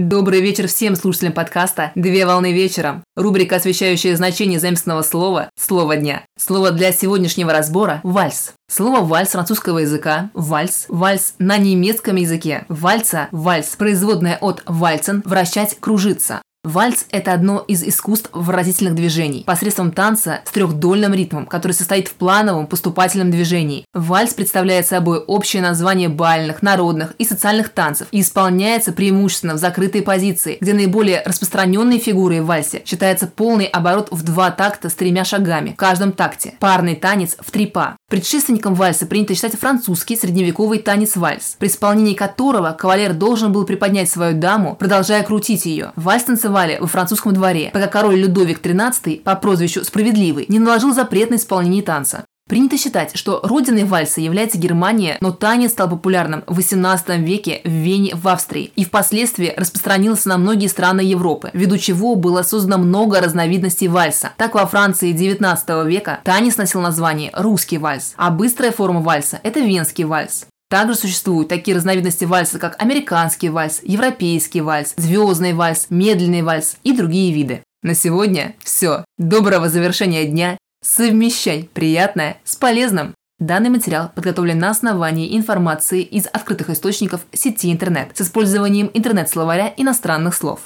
Добрый вечер всем слушателям подкаста «Две волны вечером». Рубрика, освещающая значение заместного слова «Слово дня». Слово для сегодняшнего разбора – «вальс». Слово «вальс» французского языка – «вальс», «вальс» на немецком языке. Вальса – «вальс», производная от «вальцен» – «вращать», «кружиться». Вальс – это одно из искусств выразительных движений, посредством танца с трехдольным ритмом, который состоит в плановом поступательном движении. Вальс представляет собой общее название бальных, народных и социальных танцев и исполняется преимущественно в закрытой позиции, где наиболее распространенной фигурой в вальсе считается полный оборот в два такта с тремя шагами в каждом такте, парный танец в три па. Предшественником вальса принято считать французский средневековый танец вальс, при исполнении которого кавалер должен был приподнять свою даму, продолжая крутить ее. Вальс танцевал танцевали во французском дворе, пока король Людовик XIII по прозвищу Справедливый не наложил запрет на исполнение танца. Принято считать, что родиной вальса является Германия, но танец стал популярным в XVIII веке в Вене в Австрии и впоследствии распространился на многие страны Европы, ввиду чего было создано много разновидностей вальса. Так во Франции XIX века танец носил название «русский вальс», а быстрая форма вальса – это венский вальс. Также существуют такие разновидности вальса, как американский вальс, европейский вальс, звездный вальс, медленный вальс и другие виды. На сегодня все. Доброго завершения дня. Совмещай приятное с полезным. Данный материал подготовлен на основании информации из открытых источников сети интернет с использованием интернет-словаря иностранных слов.